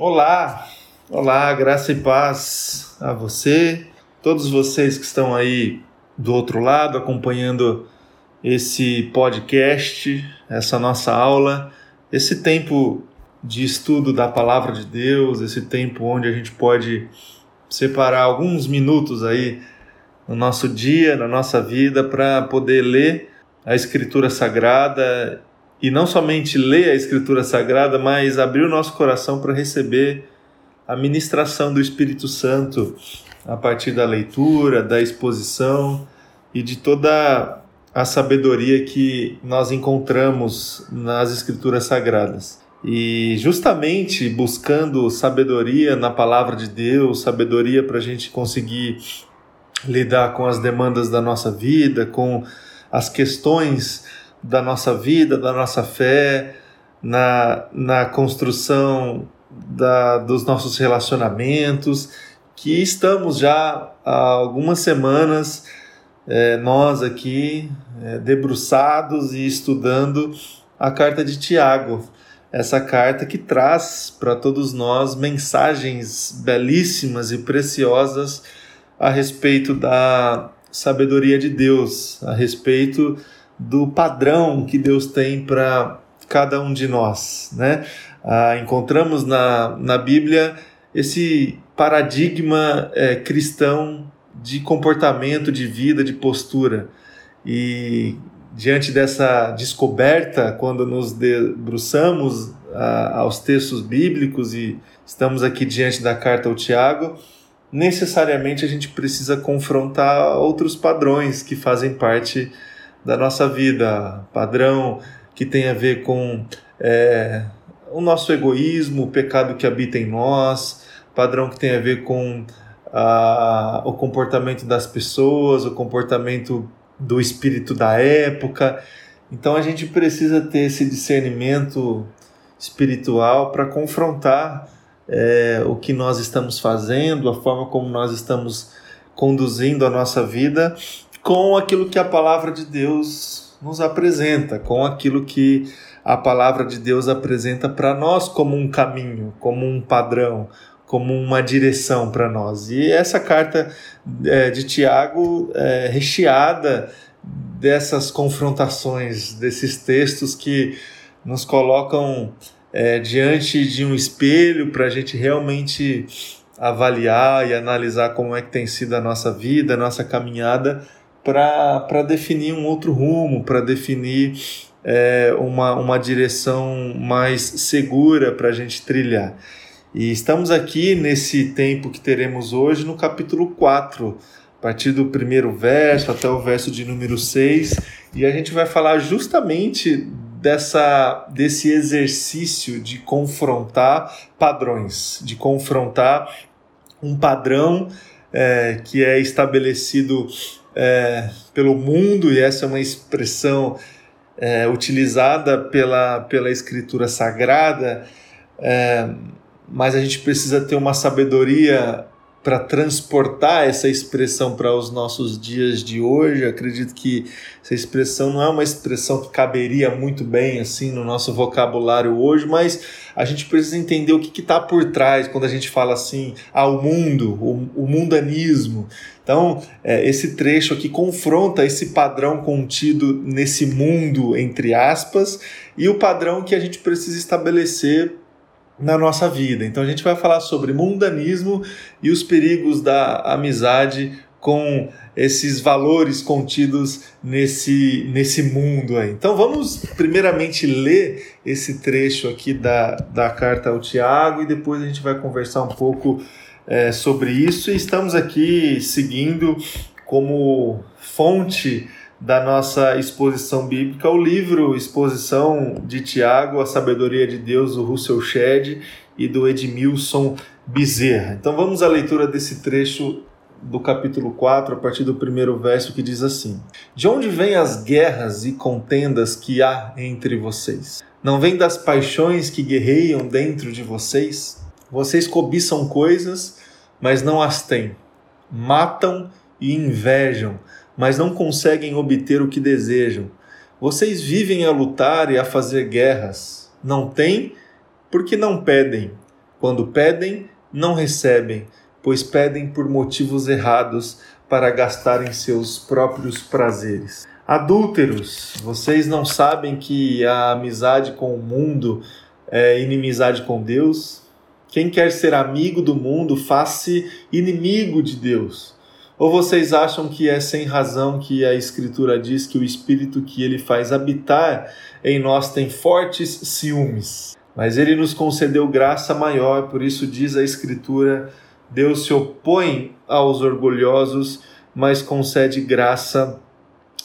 Olá, olá, graça e paz a você, todos vocês que estão aí do outro lado acompanhando esse podcast, essa nossa aula, esse tempo de estudo da palavra de Deus, esse tempo onde a gente pode separar alguns minutos aí no nosso dia, na nossa vida, para poder ler a Escritura Sagrada e não somente ler a Escritura Sagrada, mas abrir o nosso coração para receber a ministração do Espírito Santo a partir da leitura, da exposição e de toda a sabedoria que nós encontramos nas Escrituras Sagradas. E justamente buscando sabedoria na palavra de Deus, sabedoria para a gente conseguir lidar com as demandas da nossa vida, com as questões da nossa vida, da nossa fé, na, na construção da, dos nossos relacionamentos, que estamos já há algumas semanas, é, nós aqui, é, debruçados e estudando a carta de Tiago. Essa carta que traz para todos nós mensagens belíssimas e preciosas a respeito da sabedoria de Deus, a respeito do padrão que Deus tem para cada um de nós, né? Ah, encontramos na, na Bíblia esse paradigma é, cristão de comportamento, de vida, de postura. E diante dessa descoberta, quando nos debruçamos ah, aos textos bíblicos e estamos aqui diante da carta ao Tiago, necessariamente a gente precisa confrontar outros padrões que fazem parte da nossa vida, padrão que tem a ver com é, o nosso egoísmo, o pecado que habita em nós, padrão que tem a ver com a, o comportamento das pessoas, o comportamento do espírito da época. Então a gente precisa ter esse discernimento espiritual para confrontar é, o que nós estamos fazendo, a forma como nós estamos conduzindo a nossa vida com aquilo que a palavra de Deus nos apresenta, com aquilo que a palavra de Deus apresenta para nós como um caminho, como um padrão, como uma direção para nós. E essa carta é, de Tiago é recheada dessas confrontações, desses textos que nos colocam é, diante de um espelho para a gente realmente avaliar e analisar como é que tem sido a nossa vida, a nossa caminhada para definir um outro rumo, para definir é, uma, uma direção mais segura para a gente trilhar. E estamos aqui nesse tempo que teremos hoje no capítulo 4, a partir do primeiro verso até o verso de número 6, e a gente vai falar justamente dessa desse exercício de confrontar padrões, de confrontar um padrão é, que é estabelecido é, pelo mundo, e essa é uma expressão é, utilizada pela, pela escritura sagrada, é, mas a gente precisa ter uma sabedoria para transportar essa expressão para os nossos dias de hoje. acredito que essa expressão não é uma expressão que caberia muito bem assim no nosso vocabulário hoje, mas a gente precisa entender o que está por trás quando a gente fala assim ao mundo, o, o mundanismo. Então, é, esse trecho aqui confronta esse padrão contido nesse mundo, entre aspas, e o padrão que a gente precisa estabelecer na nossa vida. Então a gente vai falar sobre mundanismo e os perigos da amizade com esses valores contidos nesse, nesse mundo aí. Então vamos primeiramente ler esse trecho aqui da, da carta ao Tiago e depois a gente vai conversar um pouco é, sobre isso. E estamos aqui seguindo como fonte da nossa exposição bíblica, o livro Exposição de Tiago, A Sabedoria de Deus, do Russell Shedd e do Edmilson Bezerra. Então vamos à leitura desse trecho do capítulo 4, a partir do primeiro verso, que diz assim: De onde vêm as guerras e contendas que há entre vocês? Não vem das paixões que guerreiam dentro de vocês? Vocês cobiçam coisas, mas não as têm. Matam e invejam mas não conseguem obter o que desejam. Vocês vivem a lutar e a fazer guerras. Não têm porque não pedem. Quando pedem, não recebem, pois pedem por motivos errados para gastar em seus próprios prazeres. Adúlteros, vocês não sabem que a amizade com o mundo é inimizade com Deus? Quem quer ser amigo do mundo, faz-se inimigo de Deus. Ou vocês acham que é sem razão que a Escritura diz que o Espírito que ele faz habitar em nós tem fortes ciúmes? Mas ele nos concedeu graça maior, por isso diz a Escritura: Deus se opõe aos orgulhosos, mas concede graça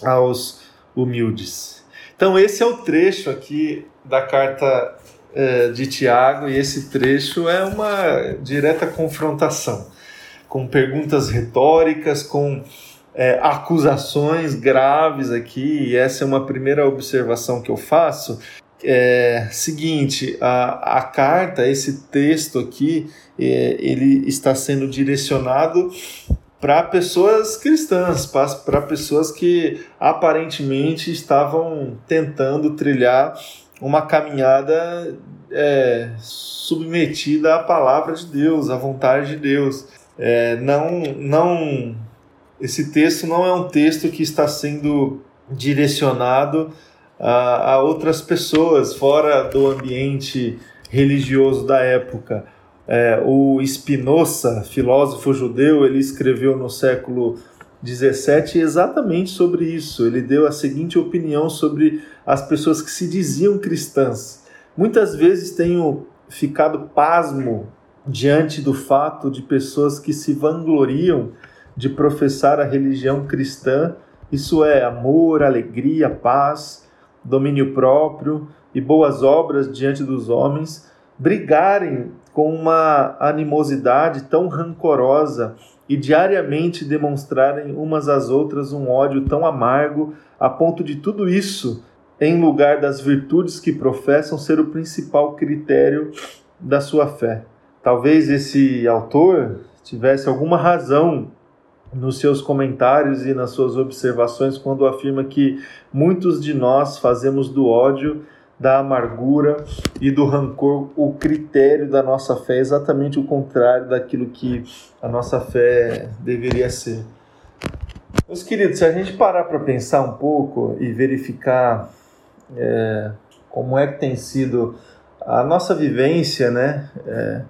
aos humildes. Então, esse é o trecho aqui da carta é, de Tiago, e esse trecho é uma direta confrontação, com perguntas retóricas, com é, acusações graves aqui, e essa é uma primeira observação que eu faço. É seguinte, a, a carta, esse texto aqui, é, ele está sendo direcionado para pessoas cristãs, para pessoas que aparentemente estavam tentando trilhar uma caminhada é, submetida à palavra de Deus, à vontade de Deus. É, não, não, esse texto não é um texto que está sendo direcionado a, a outras pessoas fora do ambiente religioso da época. É, o Spinoza, filósofo judeu, ele escreveu no século 17 exatamente sobre isso. Ele deu a seguinte opinião sobre as pessoas que se diziam cristãs. Muitas vezes tenho ficado pasmo diante do fato de pessoas que se vangloriam de professar a religião cristã, isso é amor, alegria, paz, domínio próprio e boas obras diante dos homens, brigarem com uma animosidade tão rancorosa e diariamente demonstrarem umas às outras um ódio tão amargo, a ponto de tudo isso, em lugar das virtudes que professam, ser o principal critério da sua fé. Talvez esse autor tivesse alguma razão nos seus comentários e nas suas observações quando afirma que muitos de nós fazemos do ódio da amargura e do rancor o critério da nossa fé, exatamente o contrário daquilo que a nossa fé deveria ser. Meus queridos, se a gente parar para pensar um pouco e verificar é, como é que tem sido a nossa vivência, né? É,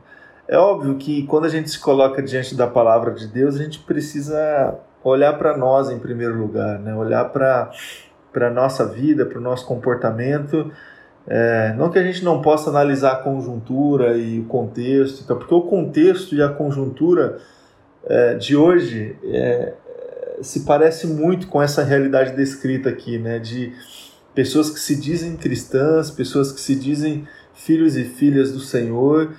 é óbvio que quando a gente se coloca diante da palavra de Deus, a gente precisa olhar para nós em primeiro lugar, né? Olhar para para nossa vida, para o nosso comportamento é, não que a gente não possa analisar a conjuntura e o contexto, porque o contexto e a conjuntura é, de hoje é, se parece muito com essa realidade descrita aqui, né? De pessoas que se dizem cristãs, pessoas que se dizem filhos e filhas do Senhor,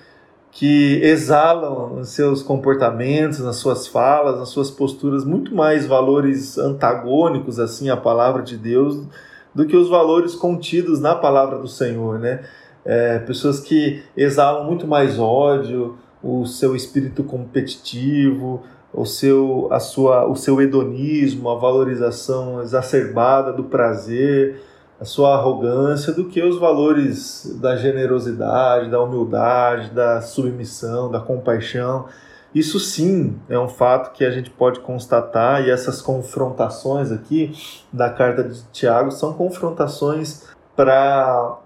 que exalam nos seus comportamentos, nas suas falas, nas suas posturas muito mais valores antagônicos assim à palavra de Deus do que os valores contidos na palavra do Senhor, né? É, pessoas que exalam muito mais ódio, o seu espírito competitivo, o seu, a sua, o seu hedonismo, a valorização exacerbada do prazer, a sua arrogância, do que os valores da generosidade, da humildade, da submissão, da compaixão. Isso sim é um fato que a gente pode constatar, e essas confrontações aqui da carta de Tiago são confrontações para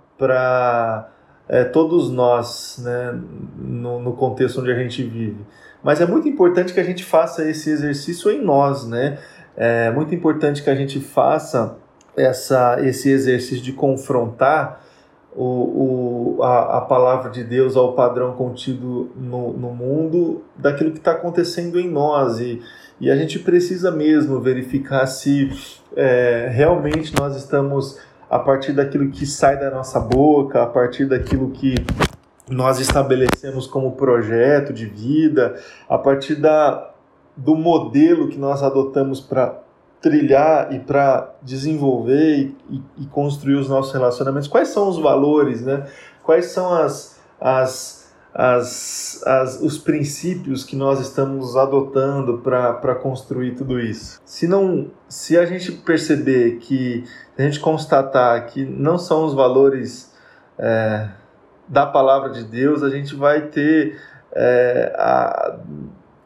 é, todos nós, né, no, no contexto onde a gente vive. Mas é muito importante que a gente faça esse exercício em nós, né? É muito importante que a gente faça essa, esse exercício de confrontar o, o, a, a, palavra de Deus ao padrão contido no, no mundo daquilo que está acontecendo em nós. E, e a gente precisa mesmo verificar se é, realmente nós estamos, a partir daquilo que sai da nossa boca, a partir daquilo que nós estabelecemos como projeto de vida, a partir da, do modelo que nós adotamos para trilhar e para desenvolver e, e, construir os nossos relacionamentos, quais são os valores, né? Quais são as, as, as, as os princípios que nós estamos adotando para construir tudo isso? Se não, se a gente perceber que, a gente constatar que não são os valores é, da palavra de Deus, a gente vai ter, é, a,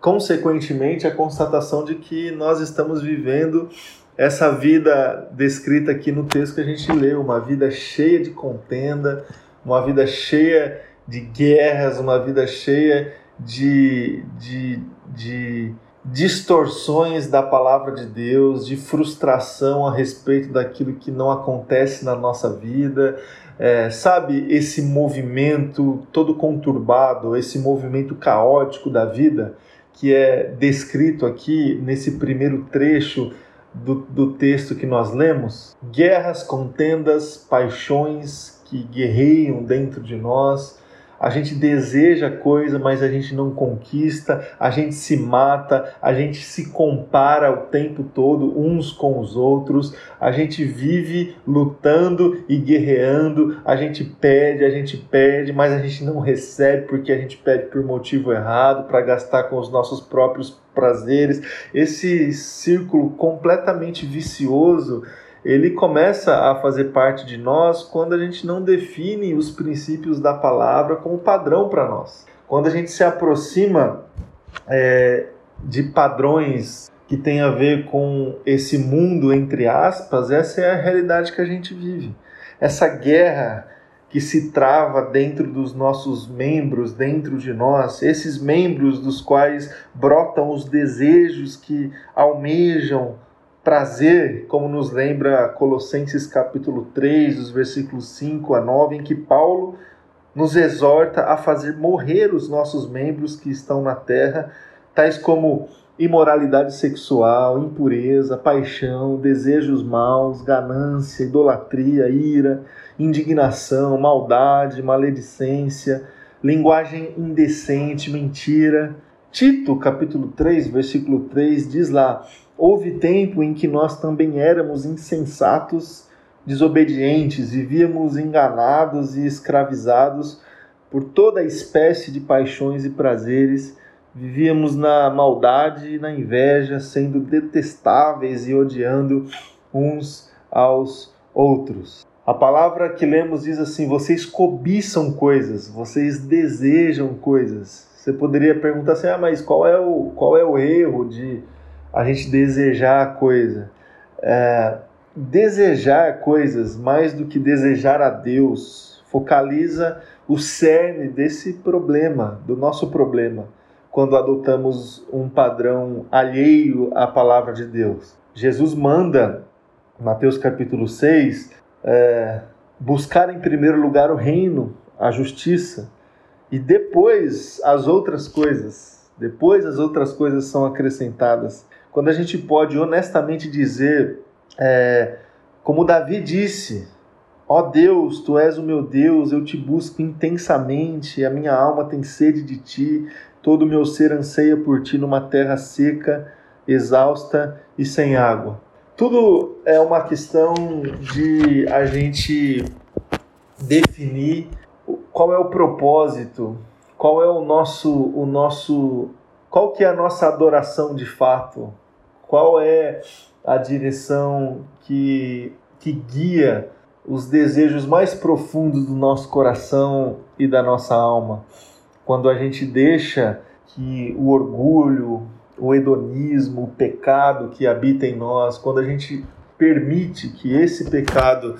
consequentemente, a constatação de que nós estamos vivendo essa vida descrita aqui no texto que a gente leu, uma vida cheia de contenda, uma vida cheia de guerras, uma vida cheia de, de, de distorções da palavra de Deus, de frustração a respeito daquilo que não acontece na nossa vida. É, sabe, esse movimento todo conturbado, esse movimento caótico da vida que é descrito aqui nesse primeiro trecho do, do texto que nós lemos? Guerras, contendas, paixões que guerreiam dentro de nós a gente deseja coisa, mas a gente não conquista, a gente se mata, a gente se compara o tempo todo uns com os outros, a gente vive lutando e guerreando, a gente pede, a gente pede, mas a gente não recebe porque a gente pede por motivo errado, para gastar com os nossos próprios prazeres. Esse círculo completamente vicioso ele começa a fazer parte de nós quando a gente não define os princípios da palavra como padrão para nós. Quando a gente se aproxima é, de padrões que tem a ver com esse mundo, entre aspas, essa é a realidade que a gente vive. Essa guerra que se trava dentro dos nossos membros, dentro de nós, esses membros dos quais brotam os desejos que almejam prazer, como nos lembra Colossenses capítulo 3, dos versículos 5 a 9, em que Paulo nos exorta a fazer morrer os nossos membros que estão na terra, tais como imoralidade sexual, impureza, paixão, desejos maus, ganância, idolatria, ira, indignação, maldade, maledicência, linguagem indecente, mentira. Tito, capítulo 3, versículo 3 diz lá: Houve tempo em que nós também éramos insensatos, desobedientes, vivíamos enganados e escravizados por toda espécie de paixões e prazeres, vivíamos na maldade e na inveja, sendo detestáveis e odiando uns aos outros. A palavra que lemos diz assim: vocês cobiçam coisas, vocês desejam coisas. Você poderia perguntar assim: ah, mas qual é o, qual é o erro de a gente desejar a coisa. É, desejar coisas mais do que desejar a Deus focaliza o cerne desse problema, do nosso problema, quando adotamos um padrão alheio à palavra de Deus. Jesus manda, Mateus capítulo 6, é, buscar em primeiro lugar o reino, a justiça, e depois as outras coisas. Depois as outras coisas são acrescentadas quando a gente pode honestamente dizer, é, como Davi disse: Ó oh Deus, tu és o meu Deus, eu te busco intensamente, a minha alma tem sede de ti, todo o meu ser anseia por ti numa terra seca, exausta e sem água. Tudo é uma questão de a gente definir qual é o propósito, qual é o nosso, o nosso, qual que é a nossa adoração de fato, qual é a direção que, que guia os desejos mais profundos do nosso coração e da nossa alma. Quando a gente deixa que o orgulho, o hedonismo, o pecado que habita em nós, quando a gente permite que esse pecado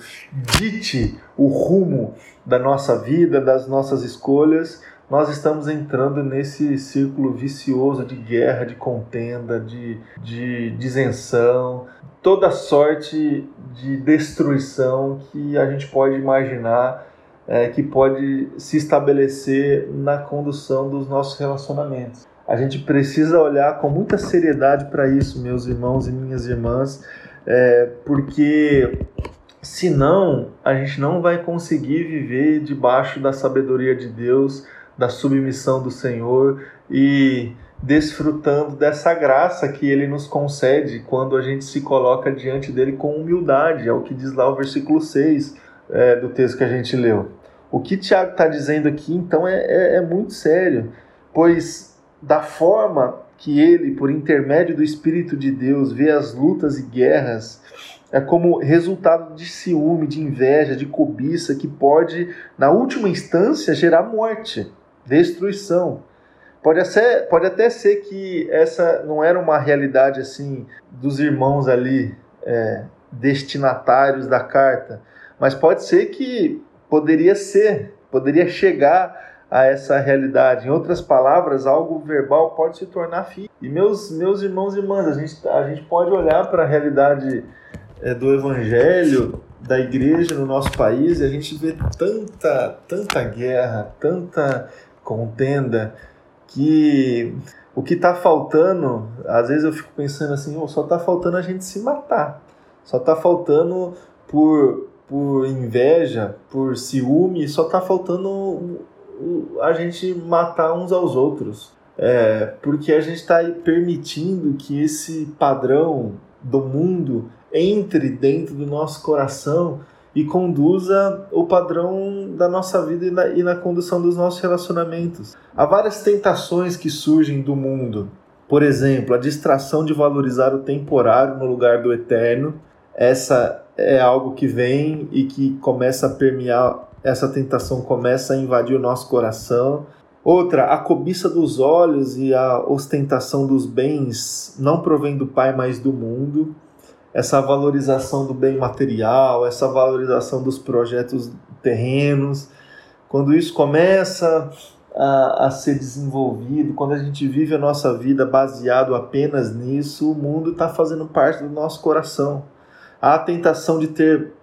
dite o rumo da nossa vida, das nossas escolhas, nós estamos entrando nesse círculo vicioso de guerra, de contenda, de, de disenção, toda sorte de destruição que a gente pode imaginar é, que pode se estabelecer na condução dos nossos relacionamentos. A gente precisa olhar com muita seriedade para isso, meus irmãos e minhas irmãs, é, porque senão a gente não vai conseguir viver debaixo da sabedoria de Deus da submissão do Senhor e desfrutando dessa graça que ele nos concede quando a gente se coloca diante dele com humildade, é o que diz lá o versículo 6 é, do texto que a gente leu. O que Tiago está dizendo aqui, então, é, é, é muito sério, pois da forma que ele, por intermédio do Espírito de Deus, vê as lutas e guerras é como resultado de ciúme, de inveja, de cobiça, que pode, na última instância, gerar morte, destruição. Pode até, pode até ser que essa não era uma realidade assim dos irmãos ali é, destinatários da carta, mas pode ser que poderia ser, poderia chegar a essa realidade. Em outras palavras, algo verbal pode se tornar físico. E meus, meus irmãos e irmãs, a gente, a gente pode olhar para a realidade é, do evangelho, da igreja no nosso país e a gente vê tanta, tanta guerra, tanta contenda que o que está faltando, às vezes eu fico pensando assim, oh, só está faltando a gente se matar, só está faltando por, por inveja, por ciúme, só está faltando a gente matar uns aos outros. É, porque a gente está permitindo que esse padrão do mundo entre dentro do nosso coração e conduza o padrão da nossa vida e na, e na condução dos nossos relacionamentos. Há várias tentações que surgem do mundo. Por exemplo, a distração de valorizar o temporário no lugar do eterno. Essa é algo que vem e que começa a permear, essa tentação começa a invadir o nosso coração. Outra, a cobiça dos olhos e a ostentação dos bens não provém do Pai, mas do mundo essa valorização do bem material, essa valorização dos projetos terrenos. Quando isso começa a, a, ser desenvolvido, quando a gente vive a nossa vida baseado apenas nisso, o mundo está fazendo parte do nosso coração. Há a tentação de ter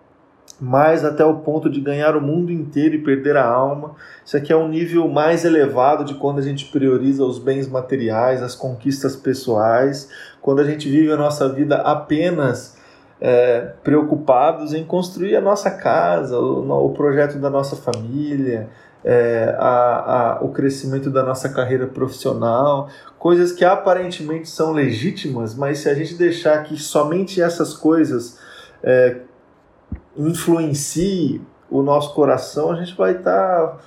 mais até o ponto de ganhar o mundo inteiro e perder a alma. Isso aqui é um nível mais elevado de quando a gente prioriza os bens materiais, as conquistas pessoais, quando a gente vive a nossa vida apenas é, preocupados em construir a nossa casa, o, o projeto da nossa família, é, a, a, o crescimento da nossa carreira profissional, coisas que aparentemente são legítimas, mas se a gente deixar que somente essas coisas é, influencie o nosso coração, a gente vai estar tá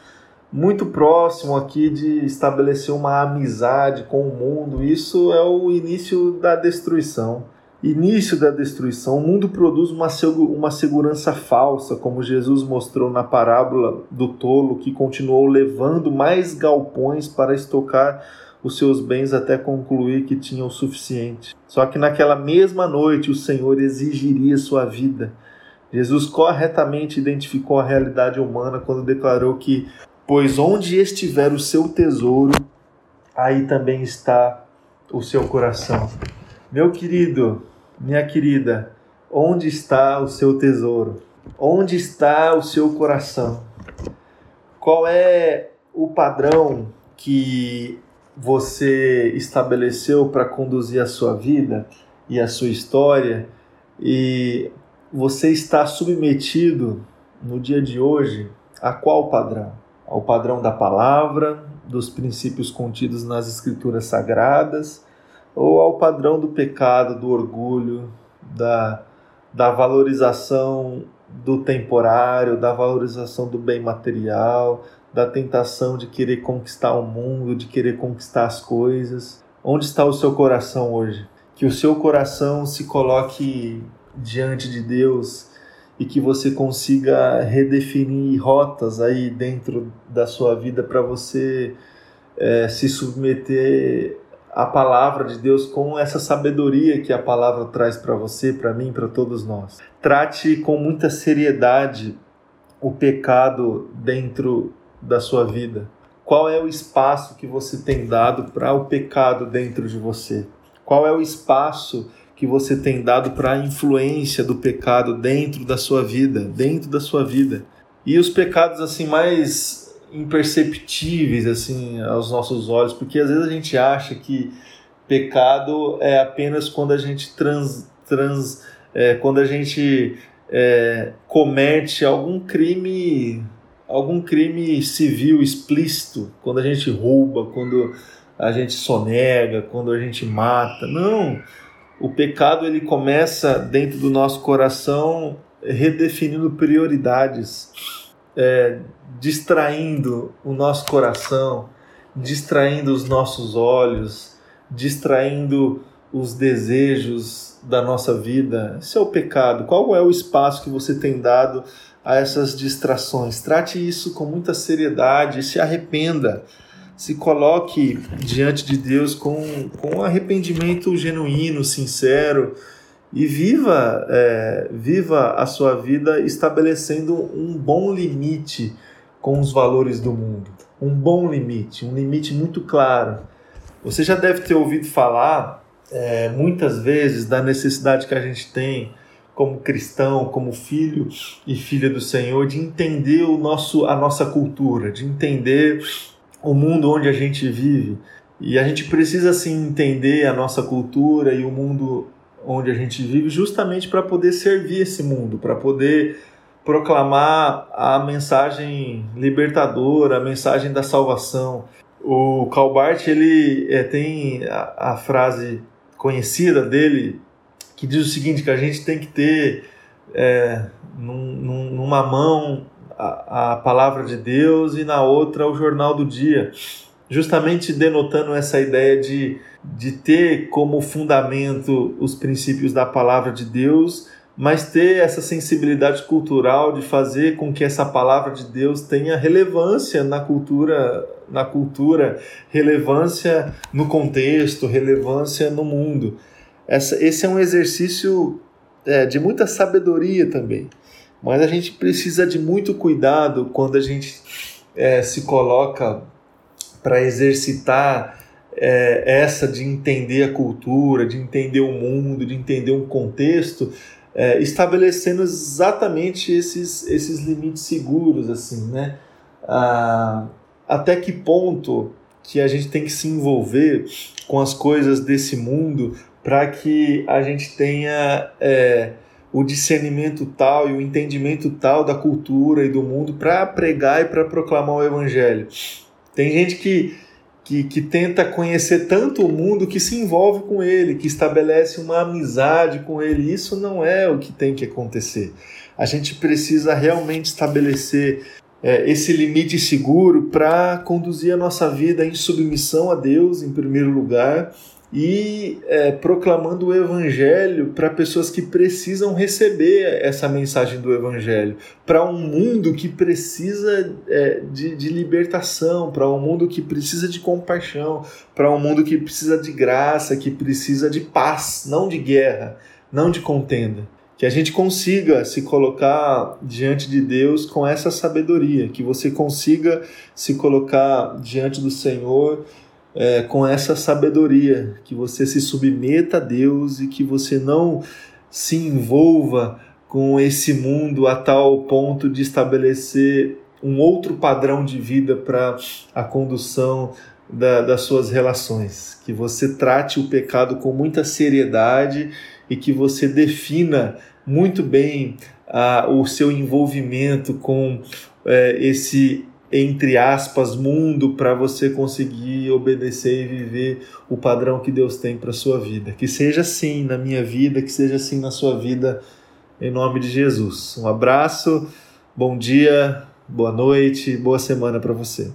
muito próximo aqui de estabelecer uma amizade com o mundo. Isso é o início da destruição. Início da destruição. O mundo produz uma, uma segurança falsa, como Jesus mostrou na parábola do tolo, que continuou levando mais galpões para estocar os seus bens até concluir que tinha o suficiente. Só que naquela mesma noite o Senhor exigiria sua vida Jesus corretamente identificou a realidade humana quando declarou que, pois onde estiver o seu tesouro, aí também está o seu coração. Meu querido, minha querida, onde está o seu tesouro? Onde está o seu coração? Qual é o padrão que você estabeleceu para conduzir a sua vida e a sua história? E você está submetido no dia de hoje a qual padrão? Ao padrão da palavra, dos princípios contidos nas escrituras sagradas, ou ao padrão do pecado, do orgulho, da, da valorização do temporário, da valorização do bem material, da tentação de querer conquistar o mundo, de querer conquistar as coisas. Onde está o seu coração hoje? Que o seu coração se coloque diante de Deus e que você consiga redefinir rotas aí dentro da sua vida para você é, se submeter à palavra de Deus com essa sabedoria que a palavra traz para você, para mim, para todos nós. Trate com muita seriedade o pecado dentro da sua vida. Qual é o espaço que você tem dado para o pecado dentro de você? Qual é o espaço que você tem dado para a influência do pecado dentro da sua vida, dentro da sua vida. E os pecados assim mais imperceptíveis assim aos nossos olhos, porque às vezes a gente acha que pecado é apenas quando a gente trans, trans é, quando a gente é, comete algum crime algum crime civil explícito, quando a gente rouba, quando a gente sonega, quando a gente mata. Não, o pecado ele começa dentro do nosso coração redefinindo prioridades, é, distraindo o nosso coração, distraindo os nossos olhos, distraindo os desejos da nossa vida. Esse é o pecado. Qual é o espaço que você tem dado a essas distrações? Trate isso com muita seriedade, se arrependa. Se coloque diante de Deus com, com um arrependimento genuíno, sincero e viva, é, viva a sua vida estabelecendo um bom limite com os valores do mundo. Um bom limite, um limite muito claro. Você já deve ter ouvido falar é, muitas vezes da necessidade que a gente tem como cristão, como filho e filha do Senhor, de entender o nosso, a nossa cultura, de entender o mundo onde a gente vive. E a gente precisa sim entender a nossa cultura e o mundo onde a gente vive justamente para poder servir esse mundo, para poder proclamar a mensagem libertadora, a mensagem da salvação. O Calbart ele é, tem a, a, frase conhecida dele que diz o seguinte que a gente tem que ter é, num, numa mão a, a palavra de Deus e na outra o jornal do dia, justamente denotando essa ideia de, de ter como fundamento os princípios da palavra de Deus mas ter essa sensibilidade cultural de fazer com que essa palavra de Deus tenha relevância na cultura, na cultura, relevância no contexto, relevância no mundo. Essa, esse é um exercício é, de muita sabedoria também, mas a gente precisa de muito cuidado quando a gente é, se coloca para exercitar é, essa de entender a cultura, de entender o mundo, de entender um contexto, é, estabelecendo exatamente esses, esses limites seguros, assim, né? Ah, até que ponto que a gente tem que se envolver com as coisas desse mundo para que a gente tenha é, o discernimento tal e o entendimento tal da cultura e do mundo para pregar e para proclamar o evangelho. Tem gente que que, que tenta conhecer tanto o mundo que se envolve com ele, que estabelece uma amizade com ele. Isso não é o que tem que acontecer. A gente precisa realmente estabelecer é, esse limite seguro para conduzir a nossa vida em submissão a Deus, em primeiro lugar, e é, proclamando o Evangelho para pessoas que precisam receber essa mensagem do Evangelho, para um mundo que precisa é, de, de libertação, para um mundo que precisa de compaixão, para um mundo que precisa de graça, que precisa de paz, não de guerra, não de contenda. Que a gente consiga se colocar diante de Deus com essa sabedoria, que você consiga se colocar diante do Senhor é, com essa sabedoria, que você se submeta a Deus e que você não se envolva com esse mundo a tal ponto de estabelecer um outro padrão de vida para a condução da, das suas relações. Que você trate o pecado com muita seriedade e que você defina muito bem ah, o seu envolvimento com é, esse entre aspas, mundo para você conseguir obedecer e viver o padrão que Deus tem para sua vida. Que seja assim na minha vida, que seja assim na sua vida, em nome de Jesus. Um abraço, bom dia, boa noite, boa semana para você.